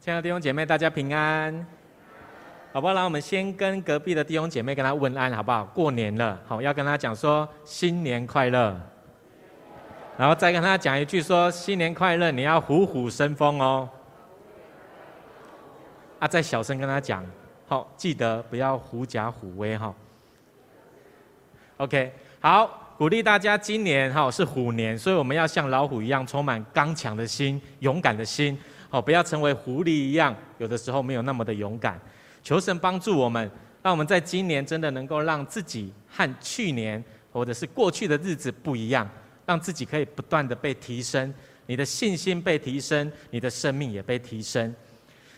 亲爱的弟兄姐妹，大家平安，好不好？让我们先跟隔壁的弟兄姐妹跟他问安，好不好？过年了，好，要跟他讲说新年快乐，然后再跟他讲一句说新年快乐，你要虎虎生风哦。啊，再小声跟他讲，好，记得不要狐假虎威哈。OK，好。鼓励大家，今年哈是虎年，所以我们要像老虎一样，充满刚强的心、勇敢的心，哦，不要成为狐狸一样，有的时候没有那么的勇敢。求神帮助我们，让我们在今年真的能够让自己和去年或者是过去的日子不一样，让自己可以不断的被提升，你的信心被提升，你的生命也被提升。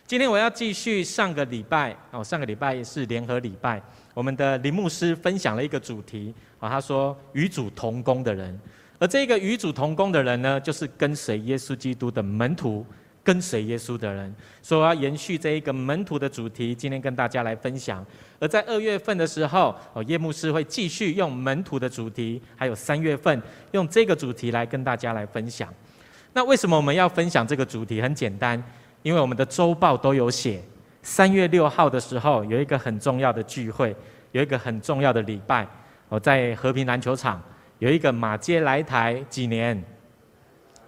今天我要继续上个礼拜哦，上个礼拜也是联合礼拜，我们的林牧师分享了一个主题啊，他说与主同工的人，而这个与主同工的人呢，就是跟随耶稣基督的门徒，跟随耶稣的人。所以我要延续这一个门徒的主题，今天跟大家来分享。而在二月份的时候，哦，叶牧师会继续用门徒的主题，还有三月份用这个主题来跟大家来分享。那为什么我们要分享这个主题？很简单。因为我们的周报都有写，三月六号的时候有一个很重要的聚会，有一个很重要的礼拜，我在和平篮球场有一个马街来台几年，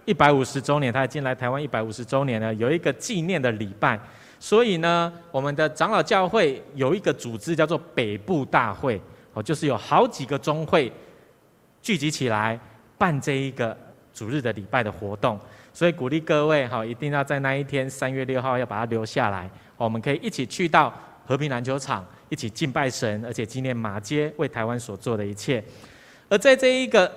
一百五十周年，他已经来台湾一百五十周年了，有一个纪念的礼拜，所以呢，我们的长老教会有一个组织叫做北部大会，哦，就是有好几个宗会聚集起来办这一个主日的礼拜的活动。所以鼓励各位哈，一定要在那一天三月六号要把它留下来，我们可以一起去到和平篮球场，一起敬拜神，而且纪念马街为台湾所做的一切。而在这一个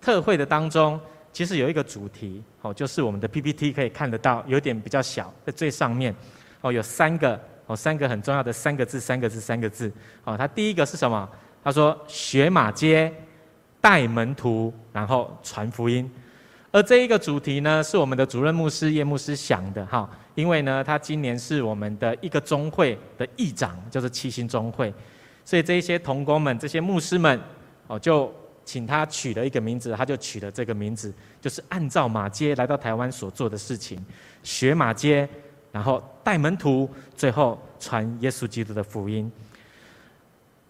特会的当中，其实有一个主题哦，就是我们的 PPT 可以看得到，有点比较小，在最上面哦，有三个哦，三个很重要的三个字，三个字，三个字哦。它第一个是什么？他说学马街，带门徒，然后传福音。而这一个主题呢，是我们的主任牧师叶牧师想的哈，因为呢，他今年是我们的一个宗会的议长，就是七星宗会，所以这一些同工们、这些牧师们，哦，就请他取了一个名字，他就取了这个名字，就是按照马街来到台湾所做的事情，学马街，然后带门徒，最后传耶稣基督的福音。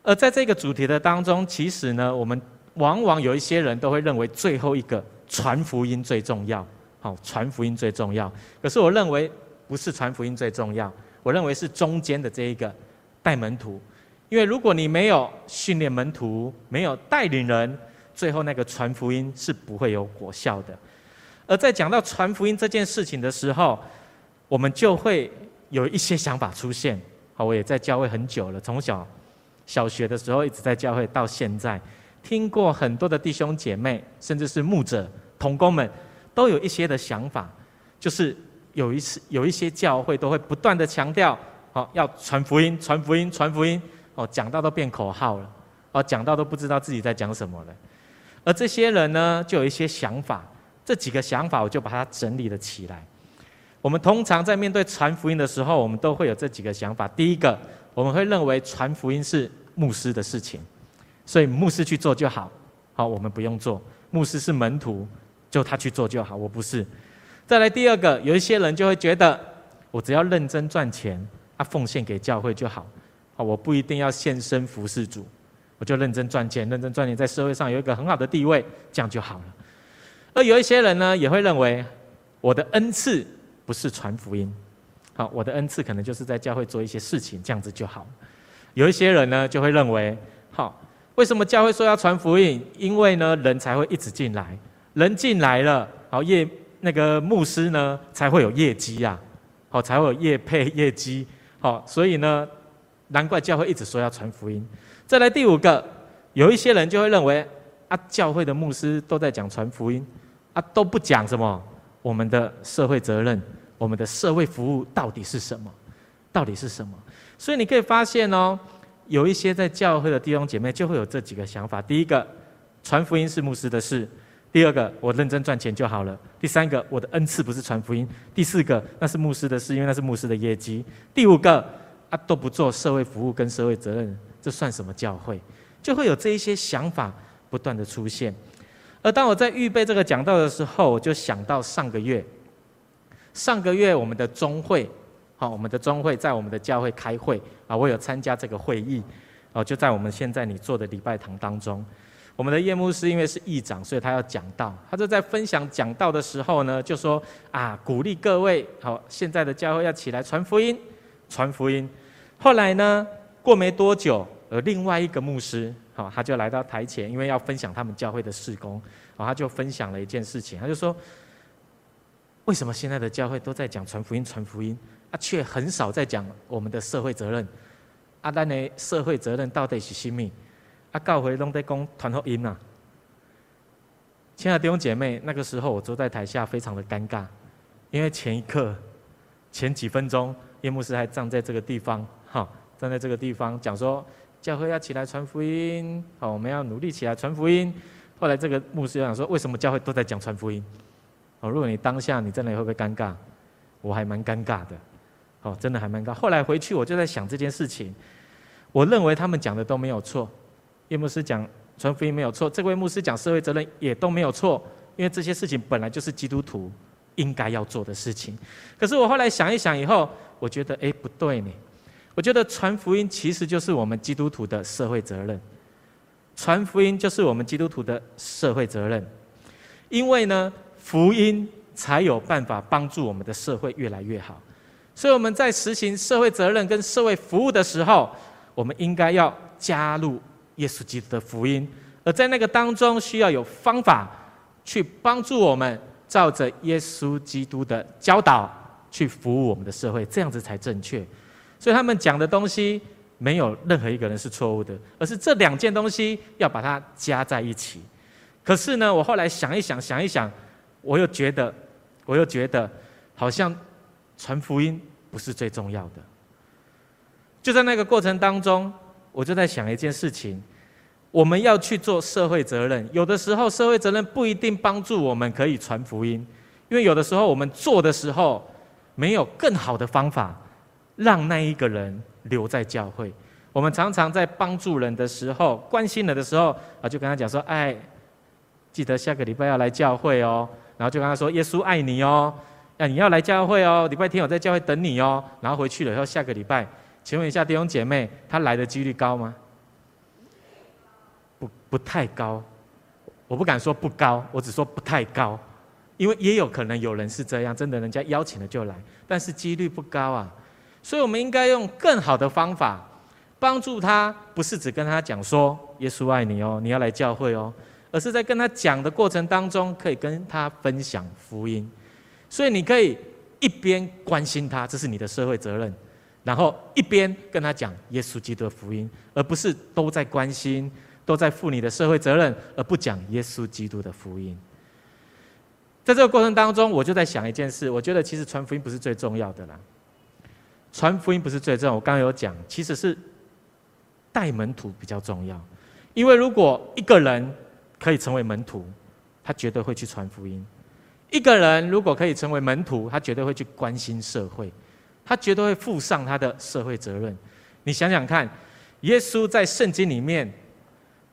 而在这个主题的当中，其实呢，我们往往有一些人都会认为最后一个。传福音最重要，好，传福音最重要。可是我认为不是传福音最重要，我认为是中间的这一个带门徒。因为如果你没有训练门徒，没有带领人，最后那个传福音是不会有果效的。而在讲到传福音这件事情的时候，我们就会有一些想法出现。好，我也在教会很久了，从小小学的时候一直在教会到现在。听过很多的弟兄姐妹，甚至是牧者、同工们，都有一些的想法，就是有一次有一些教会都会不断的强调，好，要传福音、传福音、传福音，哦，讲到都变口号了，哦，讲到都不知道自己在讲什么了。而这些人呢，就有一些想法，这几个想法我就把它整理了起来。我们通常在面对传福音的时候，我们都会有这几个想法。第一个，我们会认为传福音是牧师的事情。所以牧师去做就好，好，我们不用做。牧师是门徒，就他去做就好，我不是。再来第二个，有一些人就会觉得，我只要认真赚钱，啊，奉献给教会就好，啊，我不一定要献身服侍主，我就认真赚钱，认真赚钱，在社会上有一个很好的地位，这样就好了。而有一些人呢，也会认为，我的恩赐不是传福音，好，我的恩赐可能就是在教会做一些事情，这样子就好。有一些人呢，就会认为，好。为什么教会说要传福音？因为呢，人才会一直进来，人进来了，好业那个牧师呢才会有业绩呀，好才会有业配业绩，好，所以呢，难怪教会一直说要传福音。再来第五个，有一些人就会认为啊，教会的牧师都在讲传福音，啊都不讲什么我们的社会责任，我们的社会服务到底是什么？到底是什么？所以你可以发现哦。有一些在教会的弟兄姐妹就会有这几个想法：第一个，传福音是牧师的事；第二个，我认真赚钱就好了；第三个，我的恩赐不是传福音；第四个，那是牧师的事，因为那是牧师的业绩；第五个，啊都不做社会服务跟社会责任，这算什么教会？就会有这一些想法不断的出现。而当我在预备这个讲道的时候，我就想到上个月，上个月我们的中会，好，我们的中会在我们的教会开会啊，我有参加这个会议，哦，就在我们现在你坐的礼拜堂当中。我们的叶牧师因为是议长，所以他要讲道。他就在分享讲道的时候呢，就说啊，鼓励各位，好，现在的教会要起来传福音，传福音。后来呢，过没多久，呃，另外一个牧师，好，他就来到台前，因为要分享他们教会的事工，好，他就分享了一件事情，他就说，为什么现在的教会都在讲传福音，传福音，啊，却很少在讲我们的社会责任？啊，咱的社会责任到底是什么？啊，教会拢在讲传福音呐！亲爱的弟兄姐妹，那个时候我坐在台下，非常的尴尬，因为前一刻、前几分钟，叶牧师还站在这个地方，哈，站在这个地方讲说，教会要起来传福音，好，我们要努力起来传福音。后来这个牧师又讲说，为什么教会都在讲传福音？哦，如果你当下你真的会不会尴尬？我还蛮尴尬的，哦，真的还蛮尴尬。后来回去我就在想这件事情，我认为他们讲的都没有错。叶牧师讲传福音没有错，这位牧师讲社会责任也都没有错，因为这些事情本来就是基督徒应该要做的事情。可是我后来想一想以后，我觉得哎不对呢，我觉得传福音其实就是我们基督徒的社会责任，传福音就是我们基督徒的社会责任，因为呢福音才有办法帮助我们的社会越来越好，所以我们在实行社会责任跟社会服务的时候，我们应该要加入。耶稣基督的福音，而在那个当中，需要有方法去帮助我们，照着耶稣基督的教导去服务我们的社会，这样子才正确。所以他们讲的东西，没有任何一个人是错误的，而是这两件东西要把它加在一起。可是呢，我后来想一想，想一想，我又觉得，我又觉得，好像传福音不是最重要的。就在那个过程当中。我就在想一件事情，我们要去做社会责任，有的时候社会责任不一定帮助我们可以传福音，因为有的时候我们做的时候没有更好的方法让那一个人留在教会。我们常常在帮助人的时候、关心人的时候啊，就跟他讲说：“哎，记得下个礼拜要来教会哦。”然后就跟他说：“耶稣爱你哦，哎，你要来教会哦，礼拜天我在教会等你哦。”然后回去了以后，下个礼拜。请问一下弟兄姐妹，他来的几率高吗？不，太高。我不敢说不高，我只说不太高，因为也有可能有人是这样，真的人家邀请了就来，但是几率不高啊。所以我们应该用更好的方法帮助他，不是只跟他讲说耶稣爱你哦，你要来教会哦，而是在跟他讲的过程当中，可以跟他分享福音。所以你可以一边关心他，这是你的社会责任。然后一边跟他讲耶稣基督的福音，而不是都在关心、都在负你的社会责任，而不讲耶稣基督的福音。在这个过程当中，我就在想一件事，我觉得其实传福音不是最重要的啦。传福音不是最重要，我刚刚有讲，其实是带门徒比较重要。因为如果一个人可以成为门徒，他绝对会去传福音；一个人如果可以成为门徒，他绝对会去关心社会。他绝对会负上他的社会责任。你想想看，耶稣在圣经里面，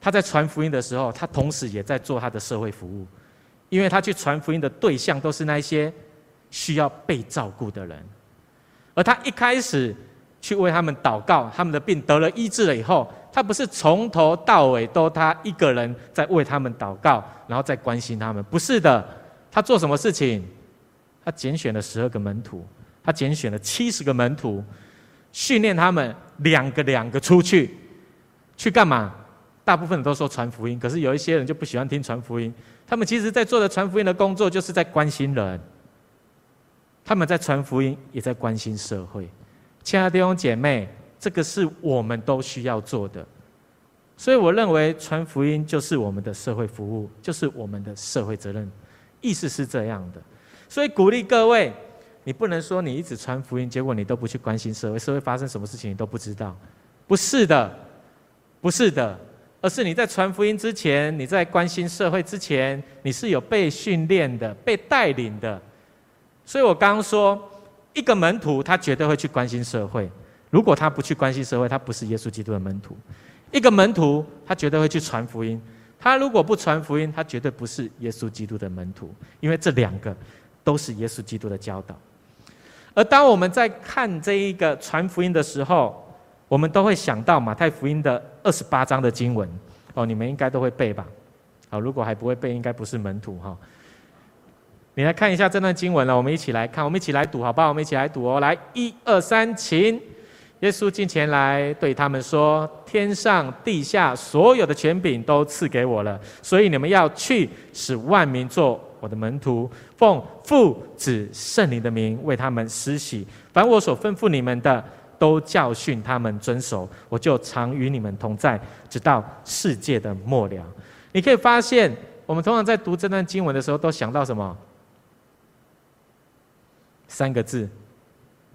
他在传福音的时候，他同时也在做他的社会服务，因为他去传福音的对象都是那些需要被照顾的人。而他一开始去为他们祷告，他们的病得了医治了以后，他不是从头到尾都他一个人在为他们祷告，然后再关心他们，不是的。他做什么事情？他拣选了十二个门徒。他拣选了七十个门徒，训练他们两个两个出去，去干嘛？大部分人都说传福音，可是有一些人就不喜欢听传福音。他们其实在做的传福音的工作，就是在关心人。他们在传福音，也在关心社会。亲爱的弟兄姐妹，这个是我们都需要做的。所以我认为传福音就是我们的社会服务，就是我们的社会责任。意思是这样的，所以鼓励各位。你不能说你一直传福音，结果你都不去关心社会，社会发生什么事情你都不知道，不是的，不是的，而是你在传福音之前，你在关心社会之前，你是有被训练的、被带领的。所以我刚刚说，一个门徒他绝对会去关心社会，如果他不去关心社会，他不是耶稣基督的门徒。一个门徒他绝对会去传福音，他如果不传福音，他绝对不是耶稣基督的门徒，因为这两个都是耶稣基督的教导。而当我们在看这一个传福音的时候，我们都会想到马太福音的二十八章的经文。哦，你们应该都会背吧？好，如果还不会背，应该不是门徒哈。你来看一下这段经文了，我们一起来看，我们一起来读，好不好？我们一起来读哦，来，一二三，请。耶稣进前来对他们说：“天上地下所有的权柄都赐给我了，所以你们要去，使万民做我的门徒，奉父子圣灵的名为他们施洗。凡我所吩咐你们的，都教训他们遵守。我就常与你们同在，直到世界的末了。”你可以发现，我们通常在读这段经文的时候，都想到什么？三个字：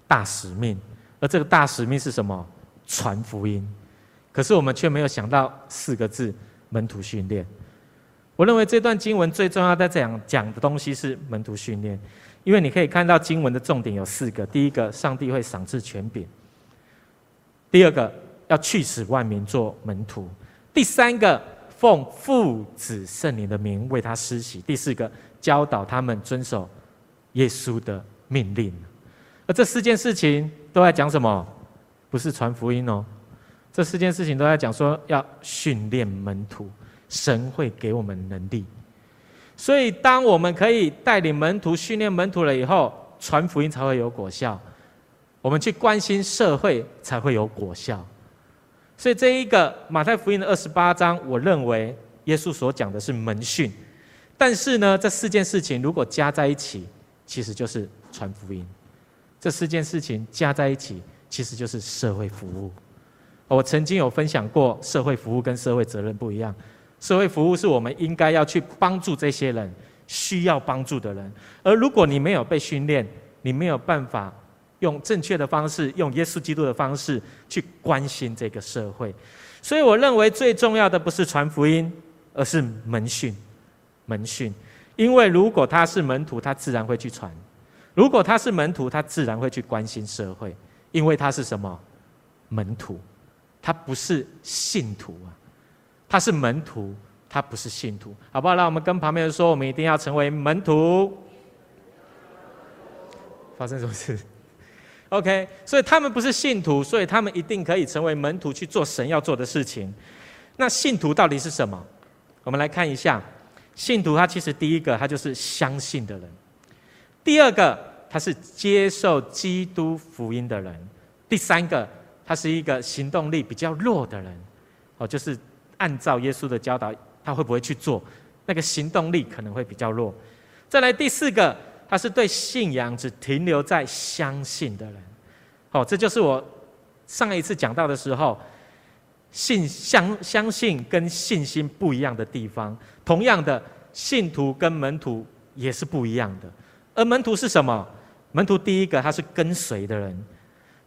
大使命。而这个大使命是什么？传福音。可是我们却没有想到四个字：门徒训练。我认为这段经文最重要的讲讲的东西是门徒训练，因为你可以看到经文的重点有四个：第一个，上帝会赏赐权柄；第二个，要去使万民做门徒；第三个，奉父子圣灵的名为他施洗；第四个，教导他们遵守耶稣的命令。而这四件事情。都在讲什么？不是传福音哦，这四件事情都在讲说要训练门徒，神会给我们能力。所以，当我们可以带领门徒、训练门徒了以后，传福音才会有果效。我们去关心社会才会有果效。所以，这一个马太福音的二十八章，我认为耶稣所讲的是门训，但是呢，这四件事情如果加在一起，其实就是传福音。这四件事情加在一起，其实就是社会服务。我曾经有分享过，社会服务跟社会责任不一样。社会服务是我们应该要去帮助这些人，需要帮助的人。而如果你没有被训练，你没有办法用正确的方式，用耶稣基督的方式去关心这个社会。所以我认为最重要的不是传福音，而是门训。门训，因为如果他是门徒，他自然会去传。如果他是门徒，他自然会去关心社会，因为他是什么？门徒，他不是信徒啊，他是门徒，他不是信徒，好不好？让我们跟旁边人说，我们一定要成为门徒。发生什么事？OK，所以他们不是信徒，所以他们一定可以成为门徒去做神要做的事情。那信徒到底是什么？我们来看一下，信徒他其实第一个，他就是相信的人。第二个，他是接受基督福音的人；第三个，他是一个行动力比较弱的人，哦，就是按照耶稣的教导，他会不会去做？那个行动力可能会比较弱。再来第四个，他是对信仰只停留在相信的人。好，这就是我上一次讲到的时候，信相相信跟信心不一样的地方。同样的，信徒跟门徒也是不一样的。而门徒是什么？门徒第一个他是跟随的人，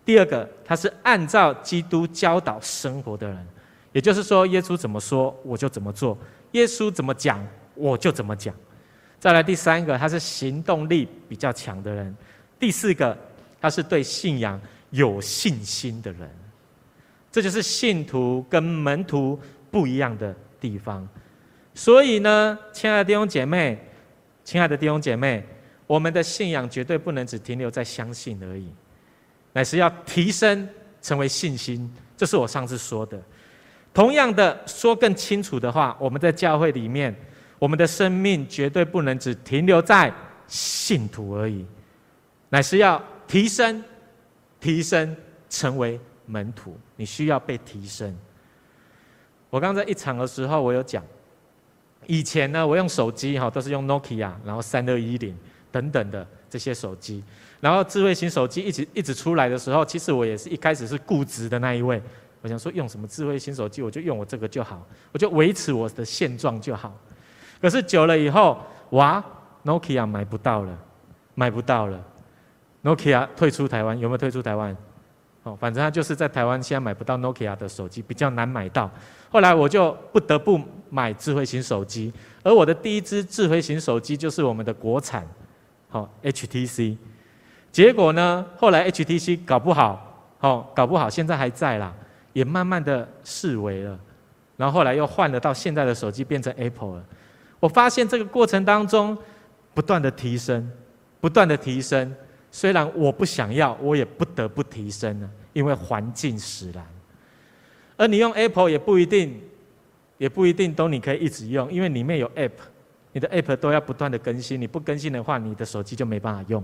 第二个他是按照基督教导生活的人，也就是说，耶稣怎么说我就怎么做，耶稣怎么讲我就怎么讲。再来第三个，他是行动力比较强的人，第四个他是对信仰有信心的人。这就是信徒跟门徒不一样的地方。所以呢，亲爱的弟兄姐妹，亲爱的弟兄姐妹。我们的信仰绝对不能只停留在相信而已，乃是要提升成为信心。这是我上次说的。同样的，说更清楚的话，我们在教会里面，我们的生命绝对不能只停留在信徒而已，乃是要提升、提升成为门徒。你需要被提升。我刚在一场的时候，我有讲，以前呢，我用手机哈，都是用 Nokia，然后三二一零。等等的这些手机，然后智慧型手机一直一直出来的时候，其实我也是一开始是固执的那一位。我想说，用什么智慧型手机，我就用我这个就好，我就维持我的现状就好。可是久了以后，哇，Nokia 买不到了，买不到了，Nokia 退出台湾，有没有退出台湾？哦，反正他就是在台湾现在买不到 Nokia 的手机，比较难买到。后来我就不得不买智慧型手机，而我的第一支智慧型手机就是我们的国产。好，HTC，结果呢？后来 HTC 搞不好，好搞不好，现在还在啦，也慢慢的式微了。然后后来又换了到现在的手机，变成 Apple 了。我发现这个过程当中，不断的提升，不断的提升，虽然我不想要，我也不得不提升了，因为环境使然。而你用 Apple 也不一定，也不一定都你可以一直用，因为里面有 App，你的 App 都要不断的更新，你不更新的话，你的手机就没办法用。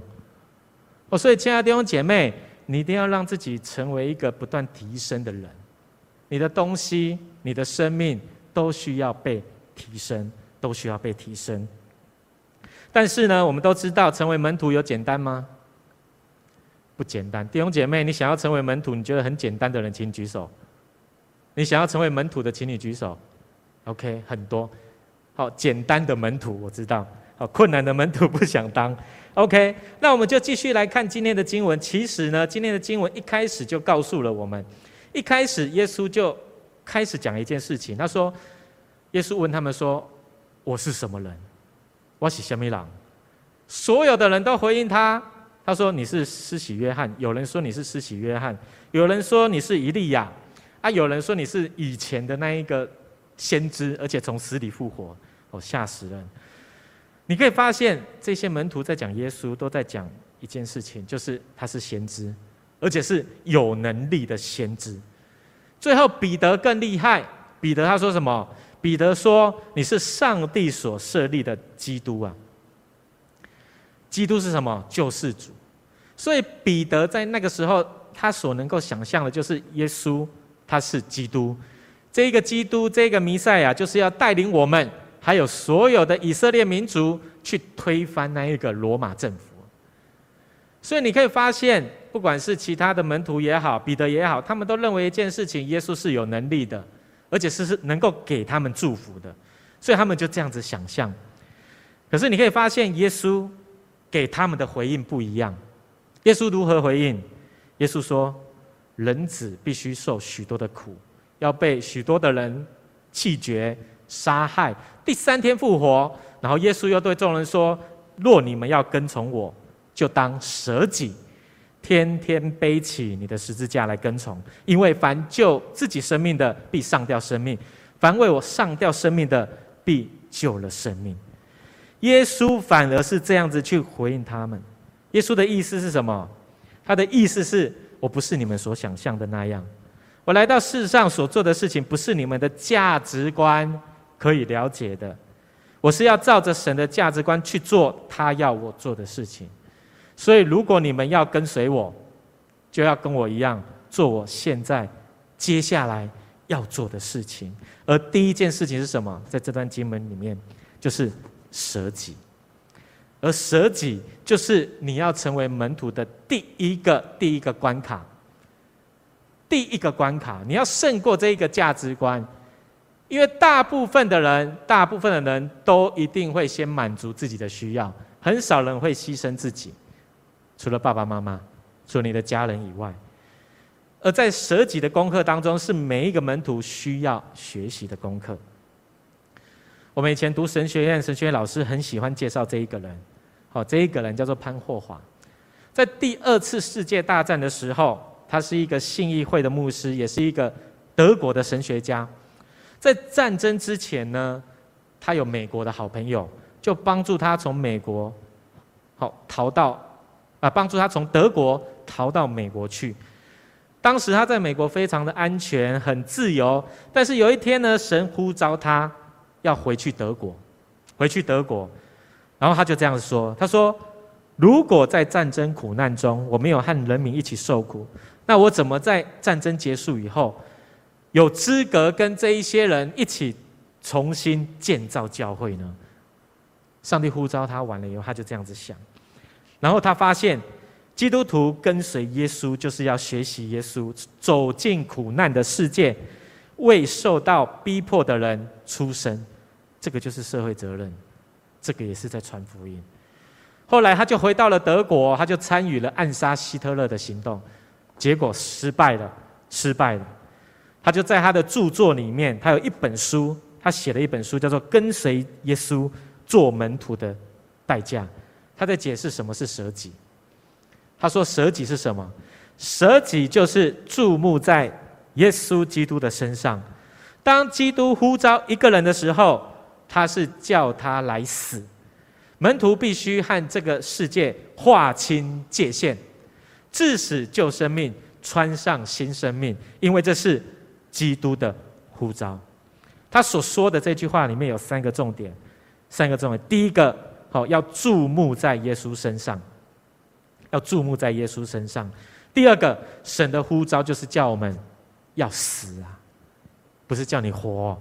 哦，所以亲爱的弟兄姐妹，你一定要让自己成为一个不断提升的人。你的东西，你的生命都需要被提升，都需要被提升。但是呢，我们都知道，成为门徒有简单吗？不简单。弟兄姐妹，你想要成为门徒，你觉得很简单的人，请举手。你想要成为门徒的，请你举手。OK，很多。好，简单的门徒我知道。好，困难的门徒不想当。OK，那我们就继续来看今天的经文。其实呢，今天的经文一开始就告诉了我们，一开始耶稣就开始讲一件事情。他说：“耶稣问他们说，我是什么人？我是什么人？”所有的人都回应他。他说：“你是施洗约翰。”有人说你是施洗约翰，有人说你是伊利亚，啊，有人说你是以前的那一个先知，而且从死里复活。哦，吓死人！你可以发现，这些门徒在讲耶稣，都在讲一件事情，就是他是先知，而且是有能力的先知。最后，彼得更厉害。彼得他说什么？彼得说：“你是上帝所设立的基督啊！”基督是什么？救世主。所以，彼得在那个时候，他所能够想象的，就是耶稣他是基督。这个基督，这个弥赛亚，就是要带领我们。还有所有的以色列民族去推翻那一个罗马政府，所以你可以发现，不管是其他的门徒也好，彼得也好，他们都认为一件事情：耶稣是有能力的，而且是是能够给他们祝福的，所以他们就这样子想象。可是你可以发现，耶稣给他们的回应不一样。耶稣如何回应？耶稣说：“人子必须受许多的苦，要被许多的人弃绝。”杀害，第三天复活，然后耶稣又对众人说：“若你们要跟从我，就当舍己，天天背起你的十字架来跟从。因为凡救自己生命的，必丧掉生命；凡为我丧掉生命的，必救了生命。”耶稣反而是这样子去回应他们。耶稣的意思是什么？他的意思是我不是你们所想象的那样，我来到世上所做的事情，不是你们的价值观。可以了解的，我是要照着神的价值观去做他要我做的事情。所以，如果你们要跟随我，就要跟我一样做我现在、接下来要做的事情。而第一件事情是什么？在这段经文里面，就是舍己。而舍己，就是你要成为门徒的第一个、第一个关卡。第一个关卡，你要胜过这一个价值观。因为大部分的人，大部分的人都一定会先满足自己的需要，很少人会牺牲自己，除了爸爸妈妈，除了你的家人以外。而在舍己的功课当中，是每一个门徒需要学习的功课。我们以前读神学院，神学院老师很喜欢介绍这一个人，好，这一个人叫做潘霍华。在第二次世界大战的时候，他是一个信义会的牧师，也是一个德国的神学家。在战争之前呢，他有美国的好朋友，就帮助他从美国好逃到啊，帮助他从德国逃到美国去。当时他在美国非常的安全，很自由。但是有一天呢，神呼召他要回去德国，回去德国，然后他就这样说：“他说，如果在战争苦难中我没有和人民一起受苦，那我怎么在战争结束以后？”有资格跟这一些人一起重新建造教会呢？上帝呼召他完了以后，他就这样子想，然后他发现基督徒跟随耶稣就是要学习耶稣，走进苦难的世界，为受到逼迫的人出生，这个就是社会责任，这个也是在传福音。后来他就回到了德国，他就参与了暗杀希特勒的行动，结果失败了，失败了。他就在他的著作里面，他有一本书，他写了一本书，叫做《跟随耶稣做门徒的代价》。他在解释什么是舍己。他说：“舍己是什么？舍己就是注目在耶稣基督的身上。当基督呼召一个人的时候，他是叫他来死，门徒必须和这个世界划清界限，致死旧生命，穿上新生命，因为这是基督的呼召。他所说的这句话里面有三个重点，三个重点。第一个，好，要注目在耶稣身上，要注目在耶稣身上。第二个，神的呼召就是叫我们要死啊，不是叫你活。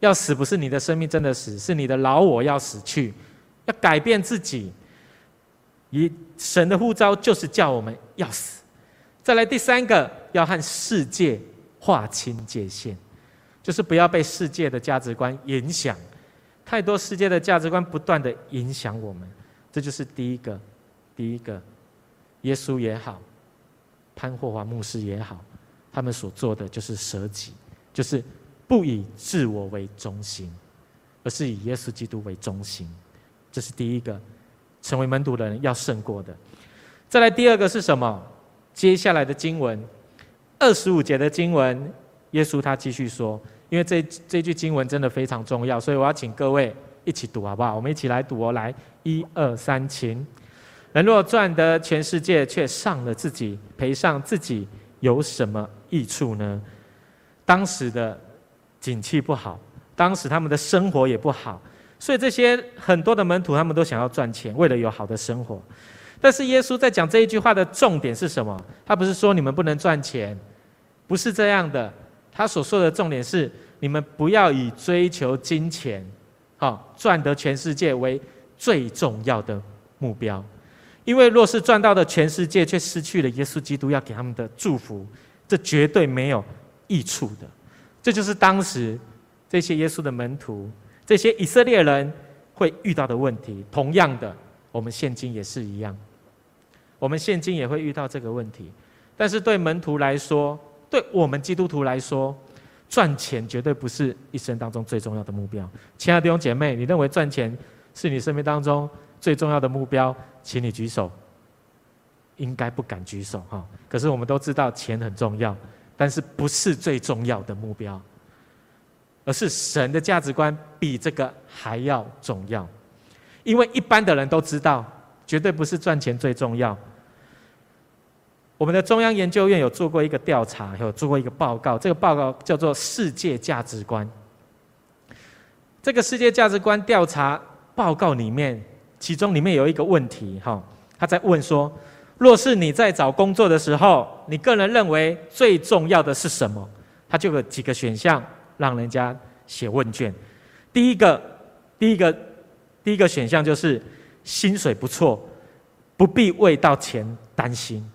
要死不是你的生命真的死，是你的老我要死去，要改变自己。以神的呼召就是叫我们要死。再来第三个，要和世界划清界限。就是不要被世界的价值观影响，太多世界的价值观不断的影响我们，这就是第一个，第一个，耶稣也好，潘霍华牧师也好，他们所做的就是舍己，就是不以自我为中心，而是以耶稣基督为中心，这是第一个，成为门徒的人要胜过的。再来第二个是什么？接下来的经文，二十五节的经文，耶稣他继续说。因为这这句经文真的非常重要，所以我要请各位一起读，好不好？我们一起来读哦，来，一二三，请。人若赚得全世界，却丧了自己，赔上自己，有什么益处呢？当时的景气不好，当时他们的生活也不好，所以这些很多的门徒他们都想要赚钱，为了有好的生活。但是耶稣在讲这一句话的重点是什么？他不是说你们不能赚钱，不是这样的。他所说的重点是：你们不要以追求金钱，好赚得全世界为最重要的目标，因为若是赚到的全世界，却失去了耶稣基督要给他们的祝福，这绝对没有益处的。这就是当时这些耶稣的门徒、这些以色列人会遇到的问题。同样的，我们现今也是一样，我们现今也会遇到这个问题。但是对门徒来说，对我们基督徒来说，赚钱绝对不是一生当中最重要的目标。亲爱的弟兄姐妹，你认为赚钱是你生命当中最重要的目标？请你举手。应该不敢举手哈。可是我们都知道钱很重要，但是不是最重要的目标，而是神的价值观比这个还要重要。因为一般的人都知道，绝对不是赚钱最重要。我们的中央研究院有做过一个调查，有做过一个报告。这个报告叫做《世界价值观》。这个世界价值观调查报告里面，其中里面有一个问题，哈，他在问说：若是你在找工作的时候，你个人认为最重要的是什么？他就有几个选项让人家写问卷。第一个，第一个，第一个选项就是薪水不错，不必为到钱担心。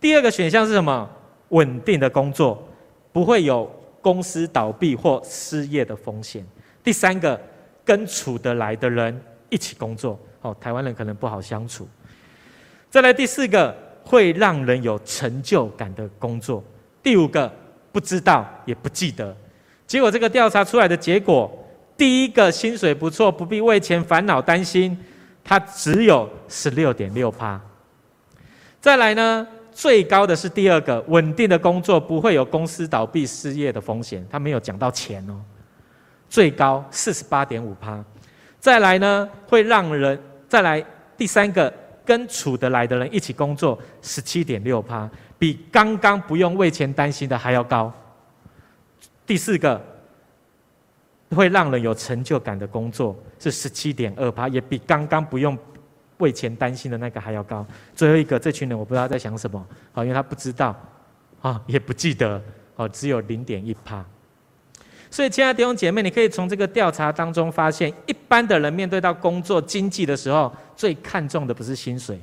第二个选项是什么？稳定的工作，不会有公司倒闭或失业的风险。第三个，跟处得来的人一起工作。哦，台湾人可能不好相处。再来第四个，会让人有成就感的工作。第五个，不知道也不记得。结果这个调查出来的结果，第一个薪水不错，不必为钱烦恼担心，它只有十六点六趴。再来呢？最高的是第二个，稳定的工作，不会有公司倒闭、失业的风险。他没有讲到钱哦，最高四十八点五趴。再来呢，会让人再来第三个，跟处得来的人一起工作，十七点六趴，比刚刚不用为钱担心的还要高。第四个，会让人有成就感的工作是十七点二趴，也比刚刚不用。为钱担心的那个还要高。最后一个，这群人我不知道在想什么，好，因为他不知道，啊，也不记得，哦，只有零点一趴。所以，亲爱的弟兄姐妹，你可以从这个调查当中发现，一般的人面对到工作经济的时候，最看重的不是薪水，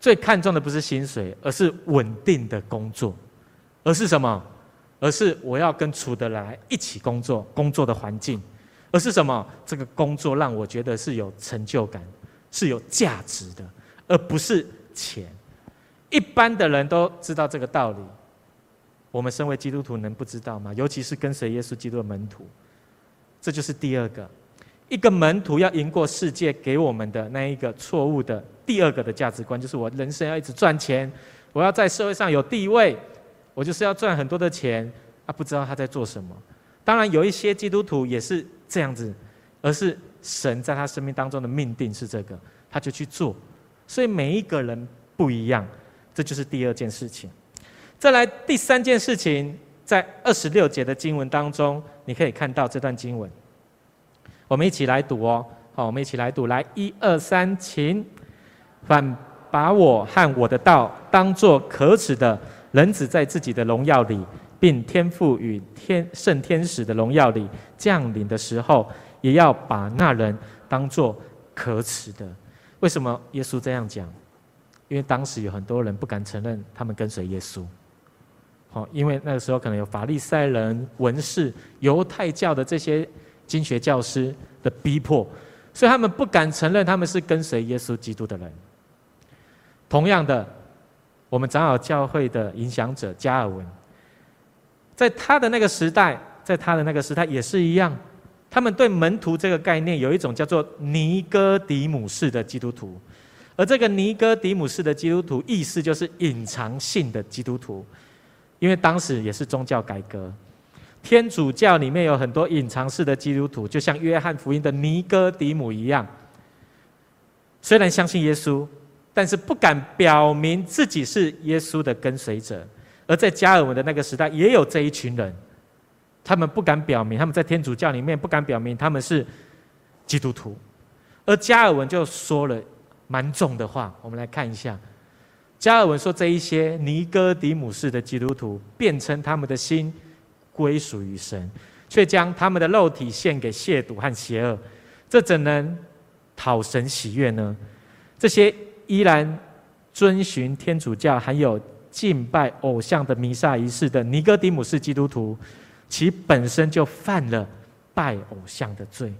最看重的不是薪水，而是稳定的工作，而是什么？而是我要跟处得来一起工作，工作的环境。而是什么？这个工作让我觉得是有成就感，是有价值的，而不是钱。一般的人都知道这个道理，我们身为基督徒能不知道吗？尤其是跟随耶稣基督的门徒，这就是第二个，一个门徒要赢过世界给我们的那一个错误的第二个的价值观，就是我人生要一直赚钱，我要在社会上有地位，我就是要赚很多的钱啊！不知道他在做什么。当然，有一些基督徒也是。这样子，而是神在他生命当中的命定是这个，他就去做。所以每一个人不一样，这就是第二件事情。再来第三件事情，在二十六节的经文当中，你可以看到这段经文。我们一起来读哦，好，我们一起来读，来一二三，请。反把我和我的道当作可耻的，人子在自己的荣耀里，并天父与天圣天使的荣耀里降临的时候，也要把那人当作可耻的。为什么耶稣这样讲？因为当时有很多人不敢承认他们跟随耶稣。好，因为那个时候可能有法利赛人、文士、犹太教的这些经学教师的逼迫，所以他们不敢承认他们是跟随耶稣基督的人。同样的，我们长老教会的影响者加尔文，在他的那个时代，在他的那个时代也是一样，他们对门徒这个概念有一种叫做尼哥底姆式的基督徒，而这个尼哥底姆式的基督徒，意思就是隐藏性的基督徒，因为当时也是宗教改革，天主教里面有很多隐藏式的基督徒，就像约翰福音的尼哥底姆一样，虽然相信耶稣。但是不敢表明自己是耶稣的跟随者，而在加尔文的那个时代，也有这一群人，他们不敢表明，他们在天主教里面不敢表明他们是基督徒，而加尔文就说了蛮重的话。我们来看一下，加尔文说，这一些尼哥底姆式的基督徒，辩称他们的心归属于神，却将他们的肉体献给亵渎和邪恶，这怎能讨神喜悦呢？这些。依然遵循天主教，还有敬拜偶像的弥撒仪式的尼哥底母式基督徒，其本身就犯了拜偶像的罪，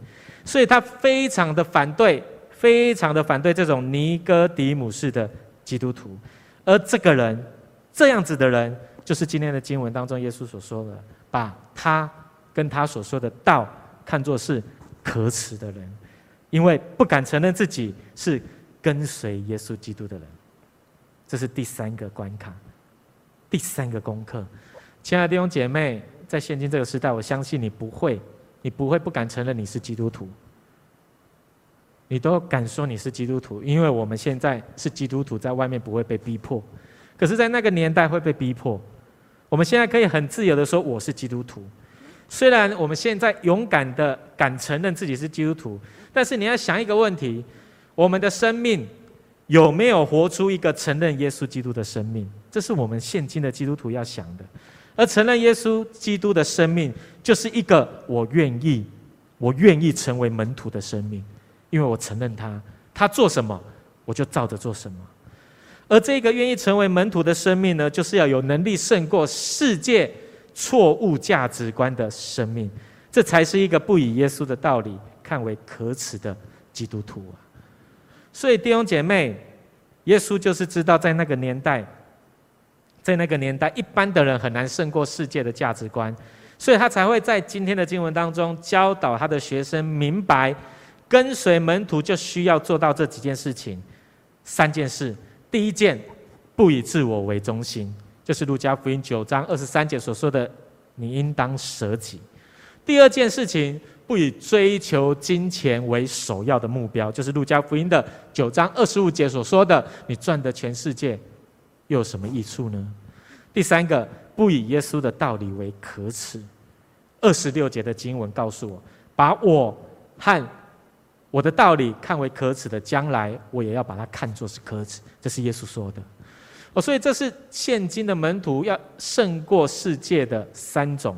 所以他非常的反对，非常的反对这种尼哥底姆式的基督徒。而这个人，这样子的人，就是今天的经文当中耶稣所说的，把他跟他所说的道看作是可耻的人，因为不敢承认自己是。跟随耶稣基督的人，这是第三个关卡，第三个功课。亲爱的弟兄姐妹，在现今这个时代，我相信你不会，你不会不敢承认你是基督徒，你都敢说你是基督徒，因为我们现在是基督徒，在外面不会被逼迫，可是，在那个年代会被逼迫。我们现在可以很自由的说我是基督徒，虽然我们现在勇敢的敢承认自己是基督徒，但是你要想一个问题。我们的生命有没有活出一个承认耶稣基督的生命？这是我们现今的基督徒要想的。而承认耶稣基督的生命，就是一个我愿意，我愿意成为门徒的生命，因为我承认他，他做什么，我就照着做什么。而这个愿意成为门徒的生命呢，就是要有能力胜过世界错误价值观的生命，这才是一个不以耶稣的道理看为可耻的基督徒啊。所以弟兄姐妹，耶稣就是知道在那个年代，在那个年代，一般的人很难胜过世界的价值观，所以他才会在今天的经文当中教导他的学生明白，跟随门徒就需要做到这几件事情，三件事。第一件，不以自我为中心，就是路加福音九章二十三节所说的，你应当舍己。第二件事情。不以追求金钱为首要的目标，就是路加福音的九章二十五节所说的：“你赚得全世界，又有什么益处呢？”第三个，不以耶稣的道理为可耻。二十六节的经文告诉我：“把我和我的道理看为可耻的，将来我也要把它看作是可耻。”这是耶稣说的。哦，所以这是现今的门徒要胜过世界的三种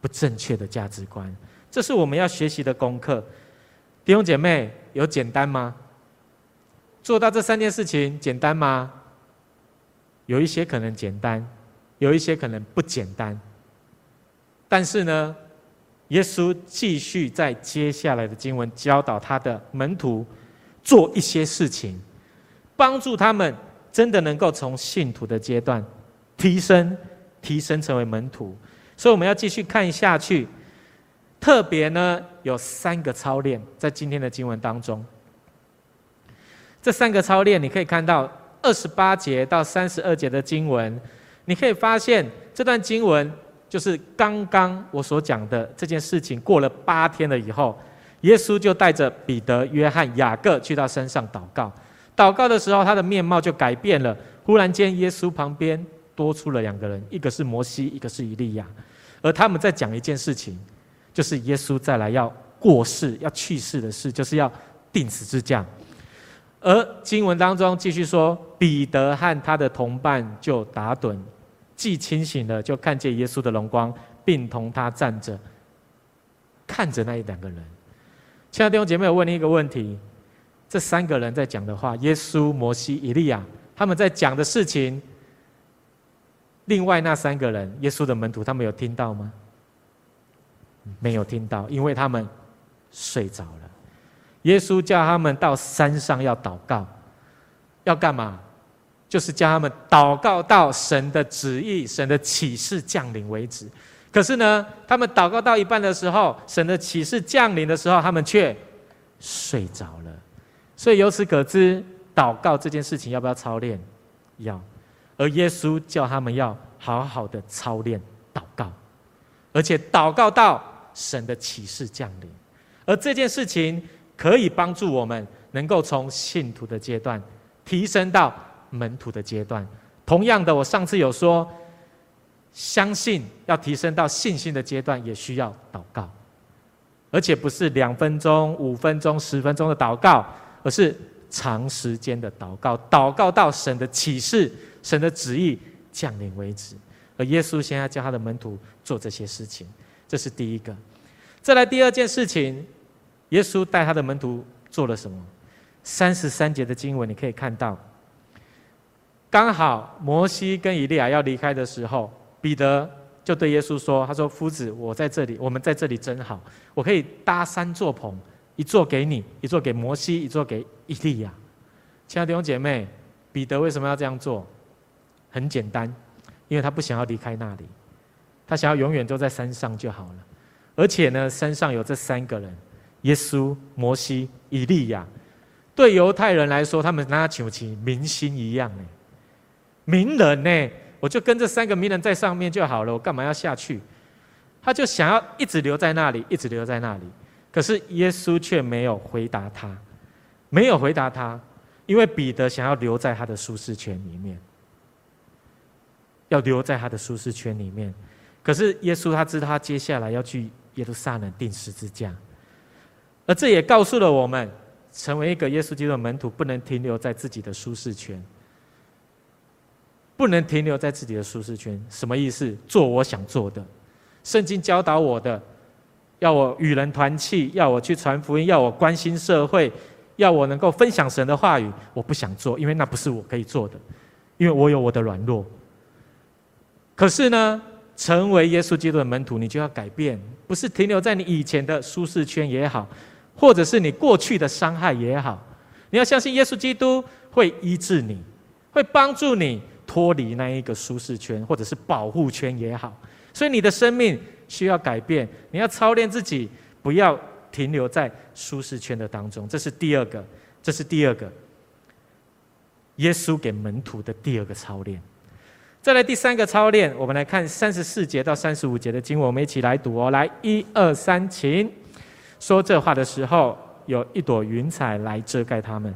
不正确的价值观。这是我们要学习的功课，弟兄姐妹，有简单吗？做到这三件事情简单吗？有一些可能简单，有一些可能不简单。但是呢，耶稣继续在接下来的经文教导他的门徒做一些事情，帮助他们真的能够从信徒的阶段提升，提升成为门徒。所以我们要继续看下去。特别呢，有三个操练在今天的经文当中。这三个操练，你可以看到二十八节到三十二节的经文，你可以发现这段经文就是刚刚我所讲的这件事情过了八天了以后，耶稣就带着彼得、约翰、雅各去到山上祷告。祷告的时候，他的面貌就改变了。忽然间，耶稣旁边多出了两个人，一个是摩西，一个是以利亚。而他们在讲一件事情，就是耶稣再来要过世、要去世的事，就是要钉死之架。而经文当中继续说，彼得和他的同伴就打盹，既清醒了，就看见耶稣的荣光，并同他站着，看着那一两个人。亲爱的弟兄姐妹，我问你一个问题：这三个人在讲的话，耶稣、摩西、以利亚，他们在讲的事情，另外那三个人，耶稣的门徒，他们有听到吗？没有听到，因为他们睡着了。耶稣叫他们到山上要祷告，要干嘛？就是叫他们祷告到神的旨意、神的启示降临为止。可是呢，他们祷告到一半的时候，神的启示降临的时候，他们却睡着了。所以由此可知，祷告这件事情要不要操练？要。而耶稣叫他们要好好的操练祷告，而且祷告到神的启示降临。而这件事情可以帮助我们能够从信徒的阶段提升到门徒的阶段。同样的，我上次有说。相信要提升到信心的阶段，也需要祷告，而且不是两分钟、五分钟、十分钟的祷告，而是长时间的祷告，祷告到神的启示、神的旨意降临为止。而耶稣现在教他的门徒做这些事情，这是第一个。再来第二件事情，耶稣带他的门徒做了什么？三十三节的经文你可以看到，刚好摩西跟以利亚要离开的时候。彼得就对耶稣说：“他说，夫子，我在这里，我们在这里真好。我可以搭三座棚，一座给你，一座给摩西，一座给以利亚。亲爱的弟兄姐妹，彼得为什么要这样做？很简单，因为他不想要离开那里，他想要永远都在山上就好了。而且呢，山上有这三个人：耶稣、摩西、以利亚。对犹太人来说，他们拿求其明星一样呢，名人呢。”我就跟这三个名人在上面就好了，我干嘛要下去？他就想要一直留在那里，一直留在那里。可是耶稣却没有回答他，没有回答他，因为彼得想要留在他的舒适圈里面，要留在他的舒适圈里面。可是耶稣他知道他接下来要去耶路撒冷钉十字架，而这也告诉了我们，成为一个耶稣基督的门徒，不能停留在自己的舒适圈。不能停留在自己的舒适圈，什么意思？做我想做的。圣经教导我的，要我与人团契，要我去传福音，要我关心社会，要我能够分享神的话语。我不想做，因为那不是我可以做的，因为我有我的软弱。可是呢，成为耶稣基督的门徒，你就要改变，不是停留在你以前的舒适圈也好，或者是你过去的伤害也好，你要相信耶稣基督会医治你，会帮助你。脱离那一个舒适圈，或者是保护圈也好，所以你的生命需要改变。你要操练自己，不要停留在舒适圈的当中。这是第二个，这是第二个。耶稣给门徒的第二个操练。再来第三个操练，我们来看三十四节到三十五节的经文，我们一起来读哦。来，一二三，请。说这话的时候，有一朵云彩来遮盖他们，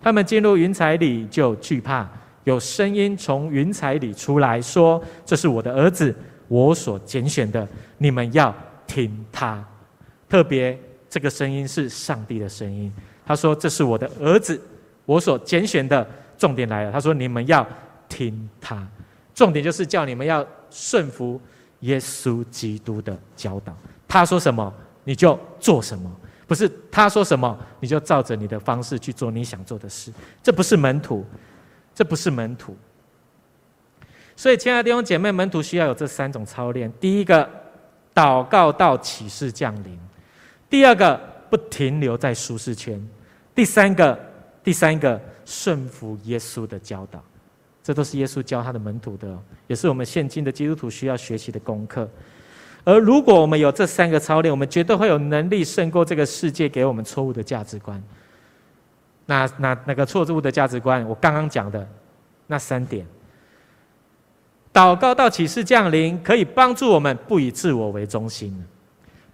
他们进入云彩里就惧怕。有声音从云彩里出来说：“这是我的儿子，我所拣选的，你们要听他。”特别这个声音是上帝的声音。他说：“这是我的儿子，我所拣选的。”重点来了，他说：“你们要听他。”重点就是叫你们要顺服耶稣基督的教导。他说什么，你就做什么，不是他说什么，你就照着你的方式去做你想做的事。这不是门徒。这不是门徒，所以亲爱的弟兄姐妹，门徒需要有这三种操练：第一个，祷告到启示降临；第二个，不停留在舒适圈；第三个，第三个，顺服耶稣的教导。这都是耶稣教他的门徒的，也是我们现今的基督徒需要学习的功课。而如果我们有这三个操练，我们绝对会有能力胜过这个世界给我们错误的价值观。那那那个错误的价值观，我刚刚讲的那三点，祷告到启示降临，可以帮助我们不以自我为中心，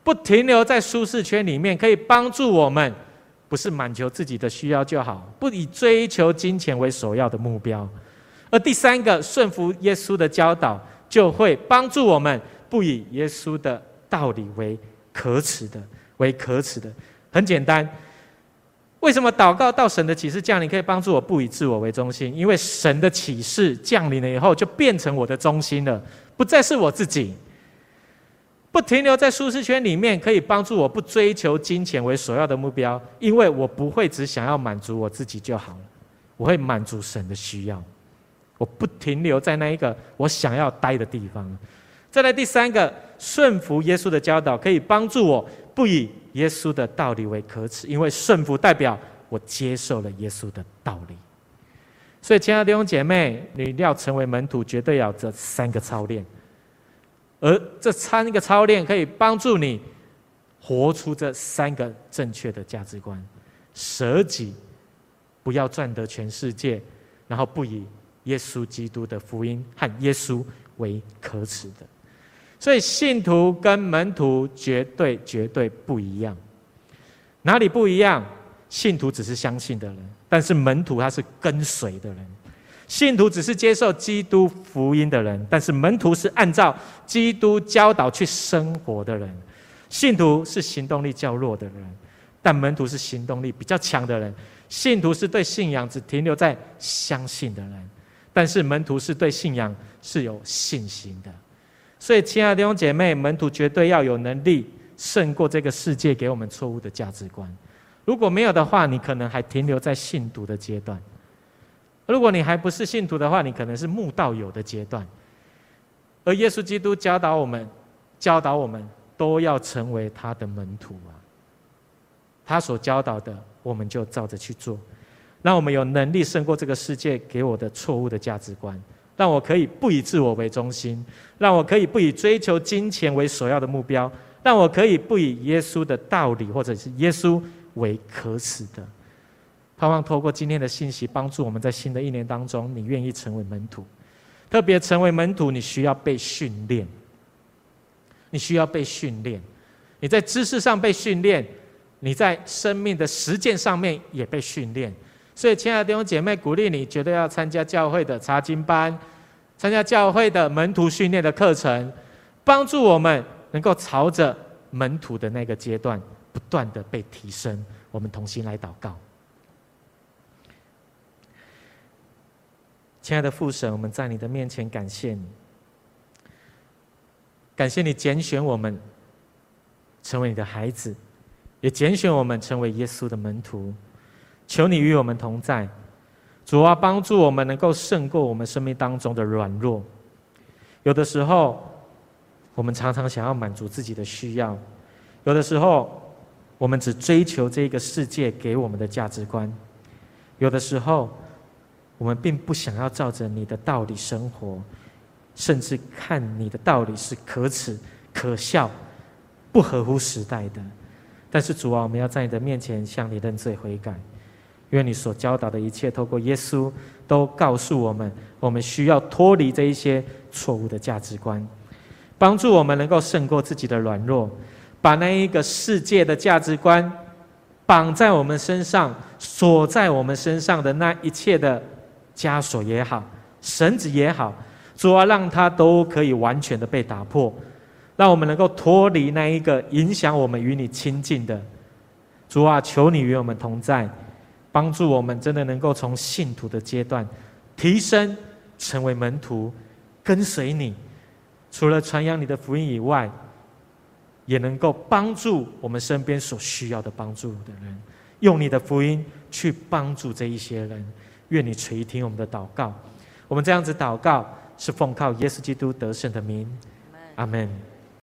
不停留在舒适圈里面，可以帮助我们，不是满求自己的需要就好，不以追求金钱为首要的目标。而第三个，顺服耶稣的教导，就会帮助我们，不以耶稣的道理为可耻的，为可耻的。很简单，为什么祷告到神的启示降临，可以帮助我不以自我为中心？因为神的启示降临了以后，就变成我的中心了，不再是我自己。不停留在舒适圈里面，可以帮助我不追求金钱为首要的目标，因为我不会只想要满足我自己就好了，我会满足神的需要。我不停留在那一个我想要待的地方。再来第三个，顺服耶稣的教导，可以帮助我不以耶稣的道理为可耻，因为顺服代表我接受了耶稣的道理。所以，亲爱的弟兄姐妹，你要成为门徒，绝对要这三个操练。而这三个操练可以帮助你活出这三个正确的价值观：舍己，不要赚得全世界，然后不以耶稣基督的福音和耶稣为可耻的。所以，信徒跟门徒绝对绝对不一样。哪里不一样？信徒只是相信的人，但是门徒他是跟随的人。信徒只是接受基督福音的人，但是门徒是按照基督教导去生活的人。信徒是行动力较弱的人，但门徒是行动力比较强的人。信徒是对信仰只停留在相信的人，但是门徒是对信仰是有信心的。所以，亲爱的弟兄姐妹，门徒绝对要有能力胜过这个世界给我们错误的价值观。如果没有的话，你可能还停留在信徒的阶段。如果你还不是信徒的话，你可能是慕道友的阶段。而耶稣基督教导我们，教导我们都要成为他的门徒啊。他所教导的，我们就照着去做，让我们有能力胜过这个世界给我的错误的价值观，让我可以不以自我为中心，让我可以不以追求金钱为首要的目标，让我可以不以耶稣的道理或者是耶稣为可耻的。盼望透过今天的信息，帮助我们在新的一年当中，你愿意成为门徒。特别成为门徒，你需要被训练。你需要被训练。你在知识上被训练，你在生命的实践上面也被训练。所以，亲爱的弟兄姐妹，鼓励你绝对要参加教会的查经班，参加教会的门徒训练的课程，帮助我们能够朝着门徒的那个阶段不断的被提升。我们同心来祷告。亲爱的父神，我们在你的面前感谢你，感谢你拣选我们成为你的孩子，也拣选我们成为耶稣的门徒。求你与我们同在，主啊，帮助我们能够胜过我们生命当中的软弱。有的时候，我们常常想要满足自己的需要；有的时候，我们只追求这个世界给我们的价值观；有的时候，我们并不想要照着你的道理生活，甚至看你的道理是可耻、可笑、不合乎时代的。但是主啊，我们要在你的面前向你认罪悔改，因为你所教导的一切，透过耶稣都告诉我们，我们需要脱离这一些错误的价值观，帮助我们能够胜过自己的软弱，把那一个世界的价值观绑在我们身上、锁在我们身上的那一切的。枷锁也好，绳子也好，主啊，让它都可以完全的被打破，让我们能够脱离那一个影响我们与你亲近的。主啊，求你与我们同在，帮助我们真的能够从信徒的阶段提升，成为门徒，跟随你。除了传扬你的福音以外，也能够帮助我们身边所需要的帮助的人，用你的福音去帮助这一些人。愿你垂听我们的祷告，我们这样子祷告是奉靠耶稣基督得胜的名，阿门。